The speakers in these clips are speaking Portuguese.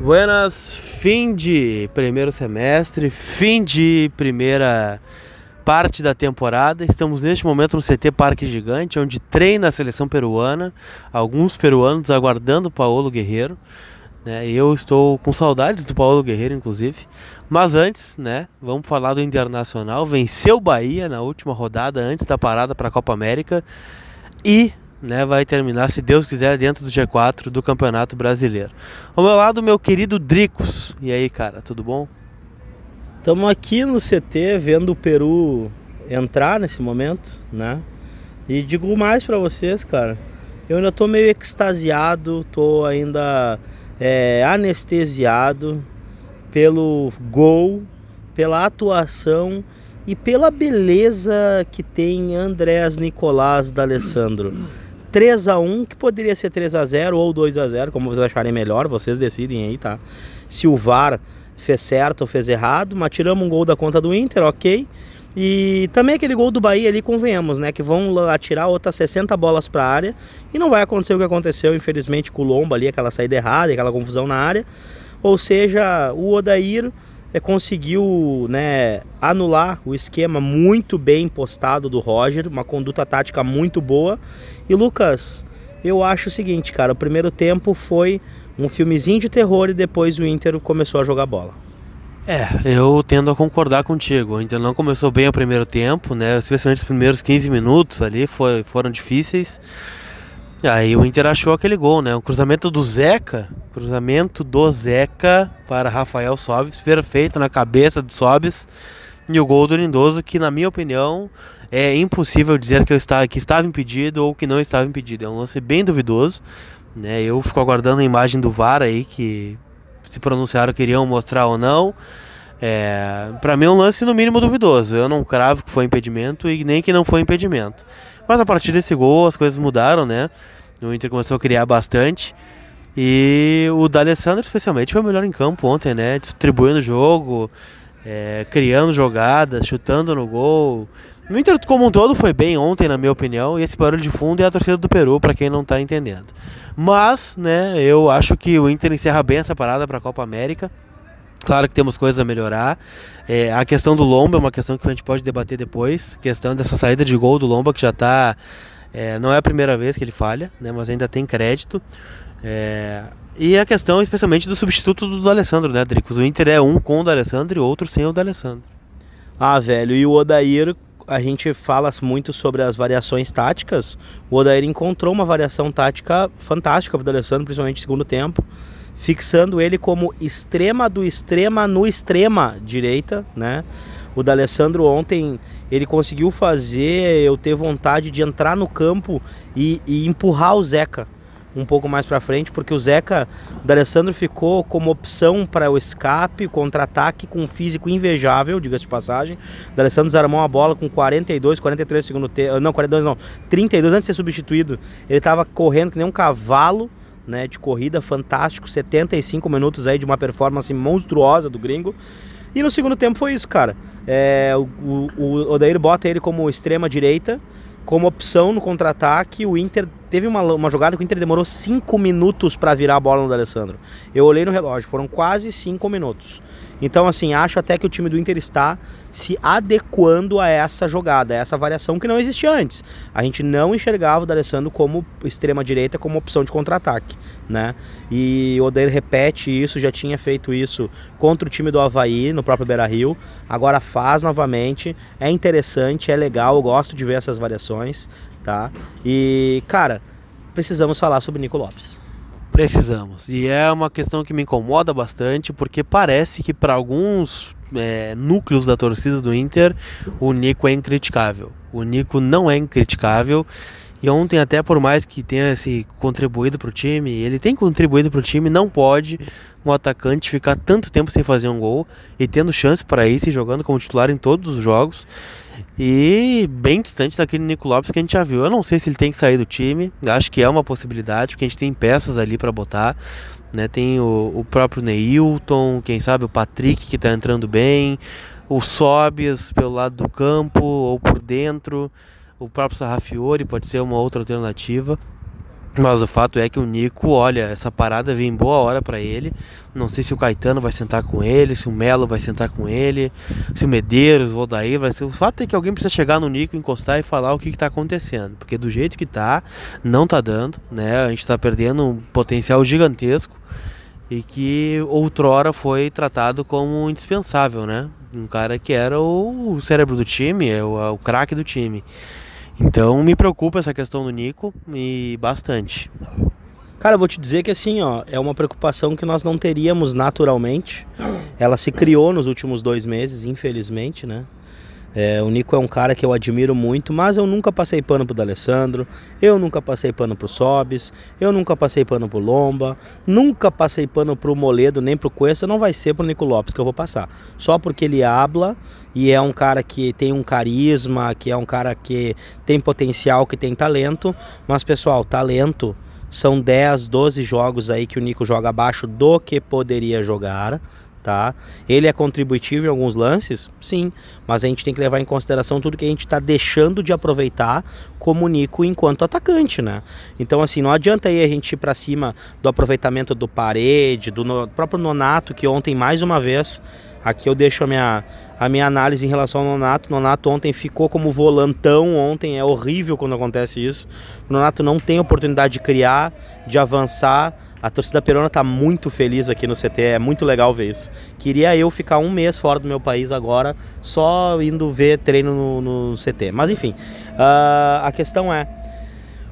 Buenas, fim de primeiro semestre, fim de primeira parte da temporada. Estamos neste momento no CT Parque Gigante, onde treina a seleção peruana, alguns peruanos aguardando o Paulo Guerreiro. Né? Eu estou com saudades do Paulo Guerreiro, inclusive. Mas antes, né, vamos falar do Internacional. Venceu o Bahia na última rodada, antes da parada para a Copa América. E né, vai terminar, se Deus quiser, dentro do G4 do Campeonato Brasileiro. Ao meu lado, meu querido Dricos. E aí, cara, tudo bom? Estamos aqui no CT vendo o Peru entrar nesse momento, né? E digo mais para vocês, cara. Eu ainda tô meio extasiado, tô ainda é, anestesiado pelo gol, pela atuação e pela beleza que tem Andrés Nicolás D'Alessandro. 3 a 1 que poderia ser 3 a 0 ou 2 a 0 como vocês acharem melhor, vocês decidem aí, tá? Se o VAR fez certo ou fez errado, mas tiramos um gol da conta do Inter, ok. E também aquele gol do Bahia ali, convenhamos, né? Que vão atirar outras 60 bolas para a área e não vai acontecer o que aconteceu, infelizmente, com o Lomba ali, aquela saída errada, aquela confusão na área. Ou seja, o Odair é, conseguiu né, anular o esquema muito bem postado do Roger, uma conduta tática muito boa. E Lucas, eu acho o seguinte, cara, o primeiro tempo foi um filmezinho de terror e depois o Inter começou a jogar bola. É, eu tendo a concordar contigo. O Inter não começou bem o primeiro tempo, né? Especialmente os primeiros 15 minutos ali foi, foram difíceis. Aí o Inter achou aquele gol, né? O cruzamento do Zeca, cruzamento do Zeca para Rafael Sobis, perfeito na cabeça do Sobis. E o gol do Lindoso, que na minha opinião é impossível dizer que, eu estava, que estava impedido ou que não estava impedido. É um lance bem duvidoso. Né? Eu fico aguardando a imagem do VAR aí, que se pronunciaram queriam mostrar ou não. É, para mim é um lance no mínimo duvidoso. Eu não cravo que foi impedimento e nem que não foi impedimento. Mas a partir desse gol as coisas mudaram, né? O Inter começou a criar bastante. E o D'Alessandro, especialmente, foi o melhor em campo ontem, né? Distribuindo o jogo, é, criando jogadas, chutando no gol. O Inter como um todo foi bem ontem, na minha opinião, e esse barulho de fundo é a torcida do Peru, para quem não está entendendo. Mas, né, eu acho que o Inter encerra bem essa parada para a Copa América. Claro que temos coisas a melhorar. É, a questão do Lomba é uma questão que a gente pode debater depois. A questão dessa saída de gol do Lomba, que já está é, não é a primeira vez que ele falha, né, mas ainda tem crédito. É, e a questão especialmente do substituto do Alessandro, né, Dricos? O Inter é um com o Alessandro e outro sem o Alessandro. Ah, velho, e o Odair, a gente fala muito sobre as variações táticas. O Odair encontrou uma variação tática fantástica para o Alessandro, principalmente no segundo tempo, fixando ele como extrema do extrema no extrema direita, né? O D'Alessandro ontem ele conseguiu fazer eu ter vontade de entrar no campo e, e empurrar o Zeca um pouco mais para frente, porque o Zeca, o D'Alessandro ficou como opção para o escape, contra-ataque com um físico invejável, diga-se de passagem. O D'Alessandro desarmou a bola com 42, 43 segundo tempo, não, 42 não, 32 antes de ser substituído. Ele estava correndo que nem um cavalo, né, de corrida fantástico, 75 minutos aí de uma performance monstruosa do gringo. E no segundo tempo foi isso, cara. É, o, o, o Odair bota ele como extrema direita, como opção no contra-ataque. O Inter teve uma, uma jogada que o Inter demorou 5 minutos para virar a bola no Alessandro. Eu olhei no relógio, foram quase 5 minutos. Então, assim, acho até que o time do Inter está se adequando a essa jogada, a essa variação que não existia antes. A gente não enxergava o D'Alessandro como extrema-direita, como opção de contra-ataque, né? E o Odair repete isso, já tinha feito isso contra o time do Havaí, no próprio Beira-Rio. Agora faz novamente, é interessante, é legal, eu gosto de ver essas variações, tá? E, cara, precisamos falar sobre Nico Lopes. Precisamos. E é uma questão que me incomoda bastante, porque parece que para alguns é, núcleos da torcida do Inter, o Nico é incriticável. O Nico não é incriticável. E ontem, até por mais que tenha se contribuído para o time, ele tem contribuído para o time, não pode um atacante ficar tanto tempo sem fazer um gol e tendo chance para isso e jogando como titular em todos os jogos. E bem distante daquele Nico Lopes que a gente já viu. Eu não sei se ele tem que sair do time, acho que é uma possibilidade, porque a gente tem peças ali para botar. Né? Tem o, o próprio Neilton, quem sabe o Patrick que está entrando bem, o Sobias pelo lado do campo ou por dentro, o próprio Sarrafiori pode ser uma outra alternativa. Mas o fato é que o Nico, olha, essa parada vem boa hora para ele. Não sei se o Caetano vai sentar com ele, se o Melo vai sentar com ele, se o Medeiros, o Odair vai ser. O fato é que alguém precisa chegar no Nico, encostar e falar o que, está acontecendo. Porque do jeito que tá, não tá dando, né? A gente tá perdendo um potencial gigantesco e que outrora foi tratado como indispensável, né? Um cara que era o cérebro do time, é o, o craque do time. Então me preocupa essa questão do Nico e bastante. Cara, eu vou te dizer que assim, ó, é uma preocupação que nós não teríamos naturalmente. Ela se criou nos últimos dois meses, infelizmente, né? É, o Nico é um cara que eu admiro muito, mas eu nunca passei pano pro D'Alessandro, eu nunca passei pano pro Sobis, eu nunca passei pano pro Lomba, nunca passei pano pro Moledo, nem pro Cuesta, não vai ser pro Nico Lopes que eu vou passar. Só porque ele habla e é um cara que tem um carisma, que é um cara que tem potencial, que tem talento, mas pessoal, talento são 10, 12 jogos aí que o Nico joga abaixo do que poderia jogar tá? Ele é contributivo em alguns lances, sim, mas a gente tem que levar em consideração tudo que a gente está deixando de aproveitar como Nico enquanto atacante, né? Então assim, não adianta aí a gente ir para cima do aproveitamento do Parede, do no, próprio Nonato que ontem mais uma vez Aqui eu deixo a minha, a minha análise em relação ao Nonato. Nonato ontem ficou como volantão, ontem é horrível quando acontece isso. O Nonato não tem oportunidade de criar, de avançar. A torcida perona está muito feliz aqui no CT, é muito legal ver isso. Queria eu ficar um mês fora do meu país agora, só indo ver treino no, no CT. Mas enfim, uh, a questão é: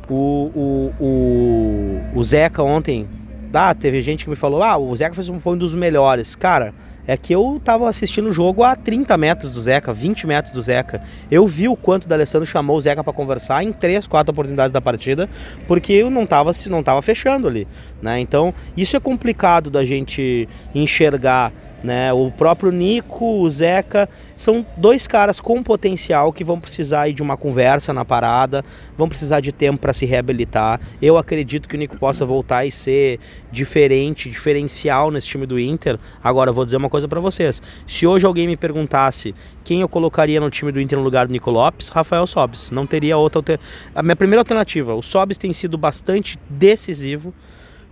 o, o, o, o Zeca ontem, ah, teve gente que me falou: ah, o Zeca foi um dos melhores. Cara é que eu tava assistindo o jogo a 30 metros do Zeca, 20 metros do Zeca. Eu vi o quanto o D'Alessandro chamou o Zeca para conversar em três, quatro oportunidades da partida, porque eu não tava, não tava fechando ali, né? Então, isso é complicado da gente enxergar né? O próprio Nico, o Zeca, são dois caras com potencial que vão precisar de uma conversa na parada, vão precisar de tempo para se reabilitar. Eu acredito que o Nico possa voltar e ser diferente, diferencial nesse time do Inter. Agora, eu vou dizer uma coisa para vocês: se hoje alguém me perguntasse quem eu colocaria no time do Inter no lugar do Nico Lopes, Rafael Sobis. Não teria outra alternativa. A minha primeira alternativa, o Sobis tem sido bastante decisivo,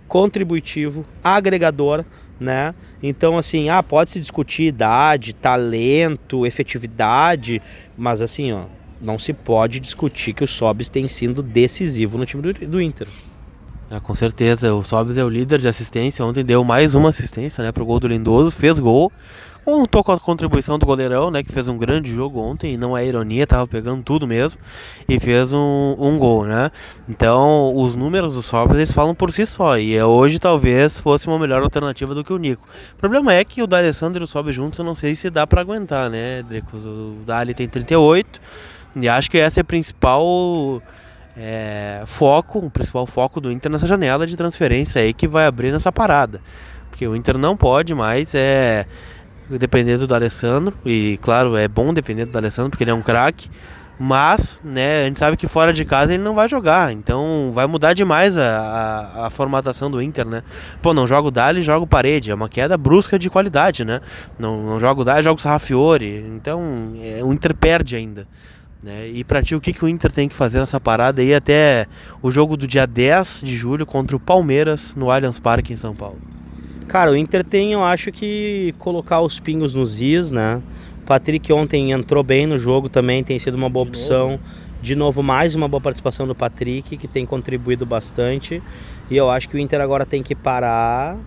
contributivo, agregador né? Então, assim, ah, pode se discutir idade, talento, efetividade, mas assim, ó, não se pode discutir que o Sobis tem sido decisivo no time do, do Inter. É, com certeza, o Sobis é o líder de assistência. Ontem deu mais uma assistência, né, pro gol do Lindoso, fez gol. Contou com a contribuição do goleirão, né? Que fez um grande jogo ontem, não é ironia, tava pegando tudo mesmo. E fez um, um gol, né? Então, os números do Sobres, eles falam por si só. E é, hoje talvez fosse uma melhor alternativa do que o Nico. O problema é que o D'Alessandro e o Sobres juntos, eu não sei se dá para aguentar, né, Dricos? O Dali tem 38. E acho que essa é a principal... É, foco, o principal foco do Inter nessa janela de transferência aí que vai abrir nessa parada. Porque o Inter não pode mais é, dependendo do Alessandro. E claro, é bom depender do Alessandro porque ele é um craque. Mas, né, a gente sabe que fora de casa ele não vai jogar. Então vai mudar demais a, a, a formatação do Inter, né? Pô, não joga o Dali, joga o Parede. É uma queda brusca de qualidade, né? Não, não o Dali, joga o Sarrafiore. Então é, o Inter perde ainda. Né? E pra ti, o que, que o Inter tem que fazer nessa parada aí até o jogo do dia 10 de julho contra o Palmeiras no Allianz Parque em São Paulo? Cara, o Inter tem, eu acho que colocar os pingos nos is, né? O Patrick ontem entrou bem no jogo também, tem sido uma boa De opção. Novo. De novo, mais uma boa participação do Patrick, que tem contribuído bastante. E eu acho que o Inter agora tem que parar,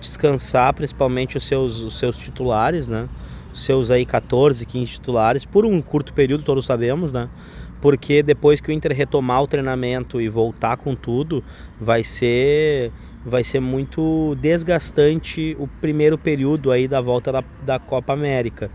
descansar, principalmente os seus, os seus titulares, né? Os seus aí 14, 15 titulares, por um curto período, todos sabemos, né? Porque depois que o Inter retomar o treinamento e voltar com tudo, vai ser vai ser muito desgastante o primeiro período aí da volta da, da Copa América.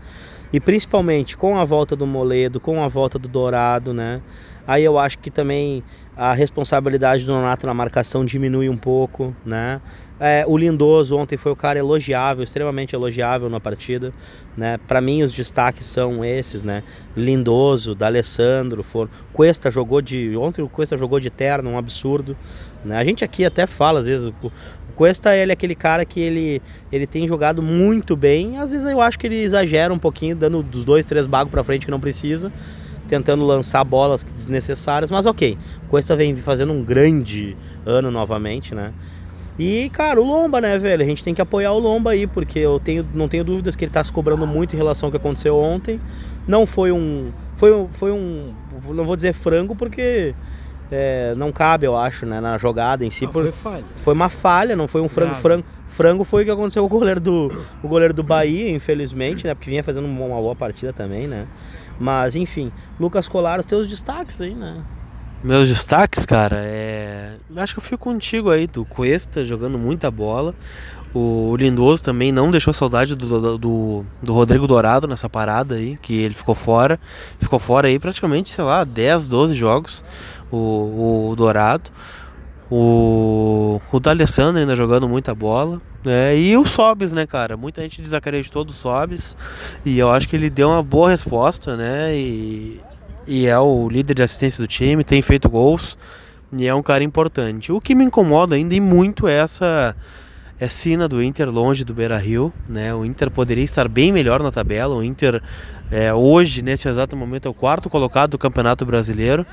E principalmente com a volta do Moledo, com a volta do Dourado, né? Aí eu acho que também a responsabilidade do Nonato na marcação diminui um pouco, né? É, o Lindoso ontem foi o cara elogiável, extremamente elogiável na partida, né? Para mim os destaques são esses, né? Lindoso, D'Alessandro, for... Cuesta jogou de ontem o Cuesta jogou de terno, um absurdo, né? A gente aqui até fala às vezes o Cuesta ele é aquele cara que ele ele tem jogado muito bem, às vezes eu acho que ele exagera um pouquinho, dando dos dois, três bagos para frente que não precisa tentando lançar bolas desnecessárias, mas ok. Cuesta vem fazendo um grande ano novamente, né? E, cara, o Lomba, né, velho? A gente tem que apoiar o Lomba aí, porque eu tenho, não tenho dúvidas que ele tá se cobrando muito em relação ao que aconteceu ontem. Não foi um. Foi, foi um. Não vou dizer frango, porque é, não cabe, eu acho, né, na jogada em si. Não, por, foi falha. foi uma falha, não foi um frango. Grave. Frango, frango foi o que aconteceu com o goleiro do, o goleiro do Bahia, infelizmente, né? Porque vinha fazendo uma boa partida também, né? Mas, enfim, Lucas Colar, os teus destaques aí, né? Meus destaques, cara, é. Acho que eu fico contigo aí, do Cuesta jogando muita bola. O Lindoso também não deixou saudade do, do, do, do Rodrigo Dourado nessa parada aí, que ele ficou fora. Ficou fora aí praticamente, sei lá, 10, 12 jogos, o, o Dourado. O, o D'Alessandro ainda jogando muita bola. É, e o Sobes, né, cara? Muita gente desacreditou do Sobes. E eu acho que ele deu uma boa resposta, né? E, e é o líder de assistência do time, tem feito gols. E é um cara importante. O que me incomoda ainda e muito é essa é do Inter longe do Beira Rio. Né? O Inter poderia estar bem melhor na tabela. O Inter é, hoje, nesse exato momento, é o quarto colocado do Campeonato Brasileiro.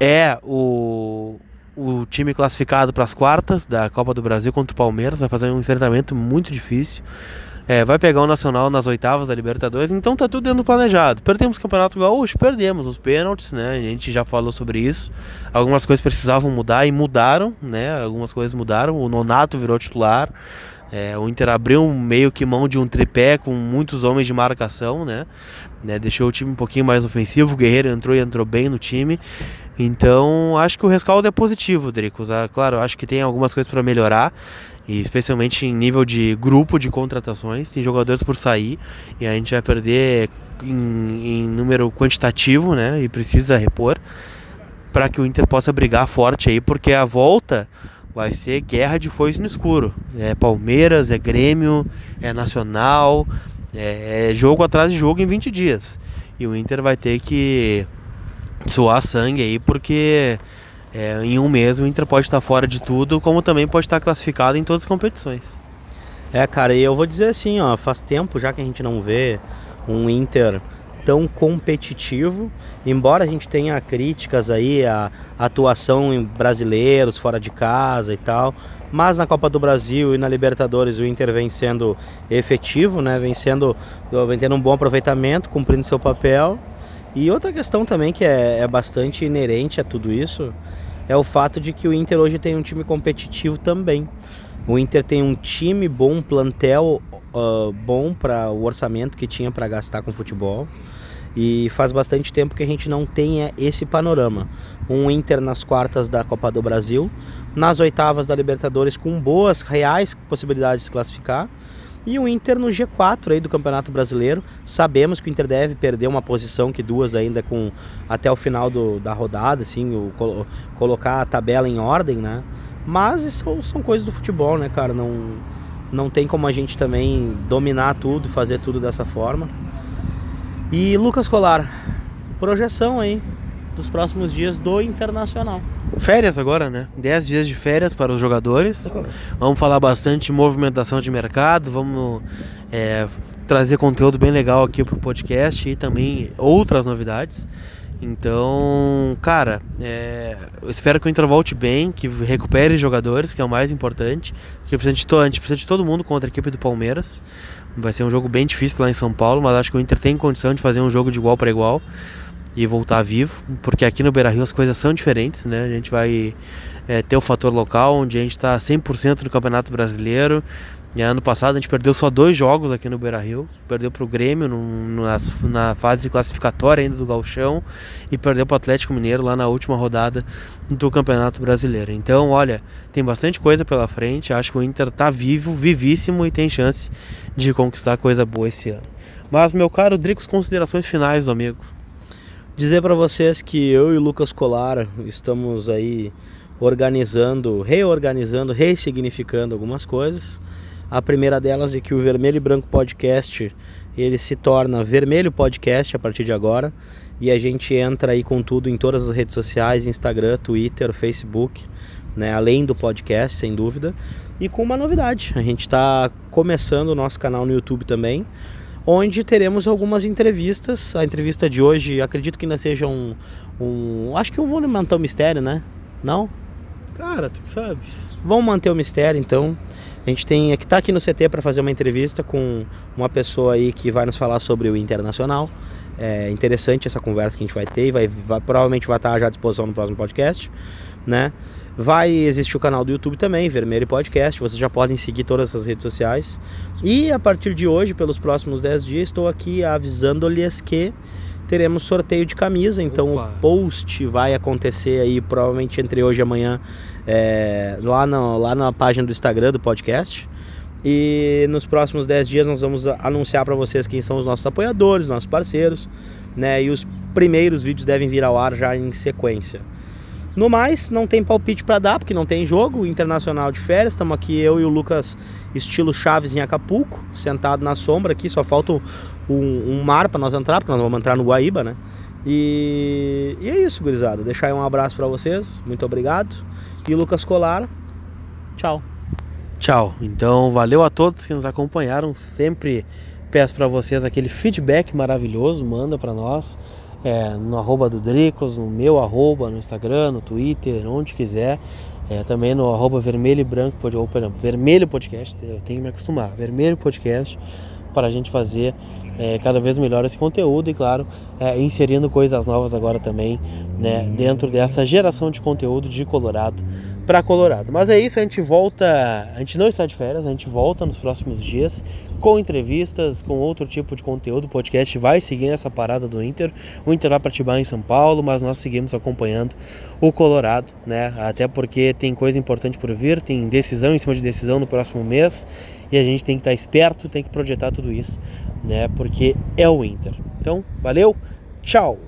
É o, o time classificado para as quartas da Copa do Brasil contra o Palmeiras. Vai fazer um enfrentamento muito difícil. É, vai pegar o Nacional nas oitavas da Libertadores, então tá tudo dentro do planejado. Perdemos o Campeonato Gaúcho, perdemos os pênaltis, né? A gente já falou sobre isso. Algumas coisas precisavam mudar e mudaram, né? Algumas coisas mudaram. O Nonato virou titular. É, o Inter abriu meio que mão de um tripé com muitos homens de marcação, né? né? Deixou o time um pouquinho mais ofensivo. O Guerreiro entrou e entrou bem no time. Então, acho que o rescaldo é positivo, Dricos. Ah, claro, acho que tem algumas coisas para melhorar e especialmente em nível de grupo de contratações, tem jogadores por sair e a gente vai perder em, em número quantitativo, né? E precisa repor para que o Inter possa brigar forte aí, porque a volta vai ser guerra de foice no escuro. É Palmeiras, é Grêmio, é Nacional, é, é jogo atrás de jogo em 20 dias. E o Inter vai ter que suar sangue aí, porque é, em um mês o Inter pode estar fora de tudo, como também pode estar classificado em todas as competições. É, cara, e eu vou dizer assim, ó, faz tempo já que a gente não vê um Inter tão competitivo, embora a gente tenha críticas aí à atuação em brasileiros fora de casa e tal, mas na Copa do Brasil e na Libertadores o Inter vem sendo efetivo, né? Vem sendo, vem tendo um bom aproveitamento, cumprindo seu papel. E outra questão também que é, é bastante inerente a tudo isso é o fato de que o Inter hoje tem um time competitivo também. O Inter tem um time bom, um plantel uh, bom para o orçamento que tinha para gastar com futebol. E faz bastante tempo que a gente não tem esse panorama. Um Inter nas quartas da Copa do Brasil, nas oitavas da Libertadores com boas reais possibilidades de se classificar e o Inter no G4 aí do Campeonato Brasileiro. Sabemos que o Inter deve perder uma posição que duas ainda com até o final do, da rodada, assim, o, colo, colocar a tabela em ordem, né? Mas são, são coisas do futebol, né, cara? Não, não tem como a gente também dominar tudo, fazer tudo dessa forma. E Lucas Colar, projeção aí dos próximos dias do Internacional. Férias agora, né? 10 dias de férias para os jogadores. Vamos falar bastante de movimentação de mercado, vamos é, trazer conteúdo bem legal aqui pro podcast e também outras novidades. Então, cara, é, eu espero que o Inter volte bem, que recupere jogadores, que é o mais importante. Porque precisa de a gente precisa de todo mundo contra a equipe do Palmeiras. Vai ser um jogo bem difícil lá em São Paulo, mas acho que o Inter tem condição de fazer um jogo de igual para igual e voltar vivo, porque aqui no Beira Rio as coisas são diferentes, né? A gente vai é, ter o fator local, onde a gente está 100% no Campeonato Brasileiro. E ano passado a gente perdeu só dois jogos aqui no Beira Rio. Perdeu para o Grêmio no, nas, na fase classificatória ainda do Galchão e perdeu para o Atlético Mineiro lá na última rodada do Campeonato Brasileiro. Então, olha, tem bastante coisa pela frente. Acho que o Inter está vivo, vivíssimo e tem chance de conquistar coisa boa esse ano. Mas, meu caro Dricos, considerações finais amigo. Dizer para vocês que eu e o Lucas Colara estamos aí organizando, reorganizando, ressignificando algumas coisas. A primeira delas é que o Vermelho e Branco Podcast ele se torna Vermelho Podcast a partir de agora e a gente entra aí com tudo em todas as redes sociais, Instagram, Twitter, Facebook, né, além do podcast, sem dúvida. E com uma novidade, a gente está começando o nosso canal no YouTube também, onde teremos algumas entrevistas. A entrevista de hoje, acredito que ainda seja um. um acho que eu vou manter o mistério, né? Não? Cara, tu sabe. Vamos manter o mistério, então. A gente tem que tá aqui no CT para fazer uma entrevista com uma pessoa aí que vai nos falar sobre o Internacional. É interessante essa conversa que a gente vai ter e vai, vai provavelmente vai estar já à disposição no próximo podcast, né? Vai existir o canal do YouTube também, Vermelho Podcast. Vocês já podem seguir todas as redes sociais. E a partir de hoje, pelos próximos 10 dias, estou aqui avisando-lhes que teremos sorteio de camisa. Então Opa. o post vai acontecer aí provavelmente entre hoje e amanhã é, lá, no, lá na página do Instagram do podcast. E nos próximos 10 dias nós vamos anunciar para vocês quem são os nossos apoiadores, nossos parceiros, né? E os primeiros vídeos devem vir ao ar já em sequência. No mais, não tem palpite para dar, porque não tem jogo internacional de férias. Estamos aqui, eu e o Lucas, estilo Chaves em Acapulco, sentado na sombra aqui. Só falta um, um mar para nós entrar, porque nós vamos entrar no Guaíba, né? E, e é isso, gurizada. Deixar aí um abraço para vocês. Muito obrigado. E Lucas Colar, tchau. Tchau. Então, valeu a todos que nos acompanharam. Sempre peço para vocês aquele feedback maravilhoso. Manda para nós é, no arroba do Dricos, no meu arroba, no Instagram, no Twitter, onde quiser. É, também no arroba vermelho e branco, ou, vermelho podcast, eu tenho que me acostumar, vermelho podcast, para a gente fazer é, cada vez melhor esse conteúdo e, claro, é, inserindo coisas novas agora também, né, dentro dessa geração de conteúdo de Colorado para Colorado. Mas é isso, a gente volta, a gente não está de férias, a gente volta nos próximos dias com entrevistas, com outro tipo de conteúdo. O podcast vai seguir essa parada do Inter. O Inter vai para Tibá em São Paulo, mas nós seguimos acompanhando o Colorado, né? Até porque tem coisa importante por vir, tem decisão em cima de decisão no próximo mês e a gente tem que estar esperto, tem que projetar tudo isso, né? Porque é o Inter. Então, valeu, tchau.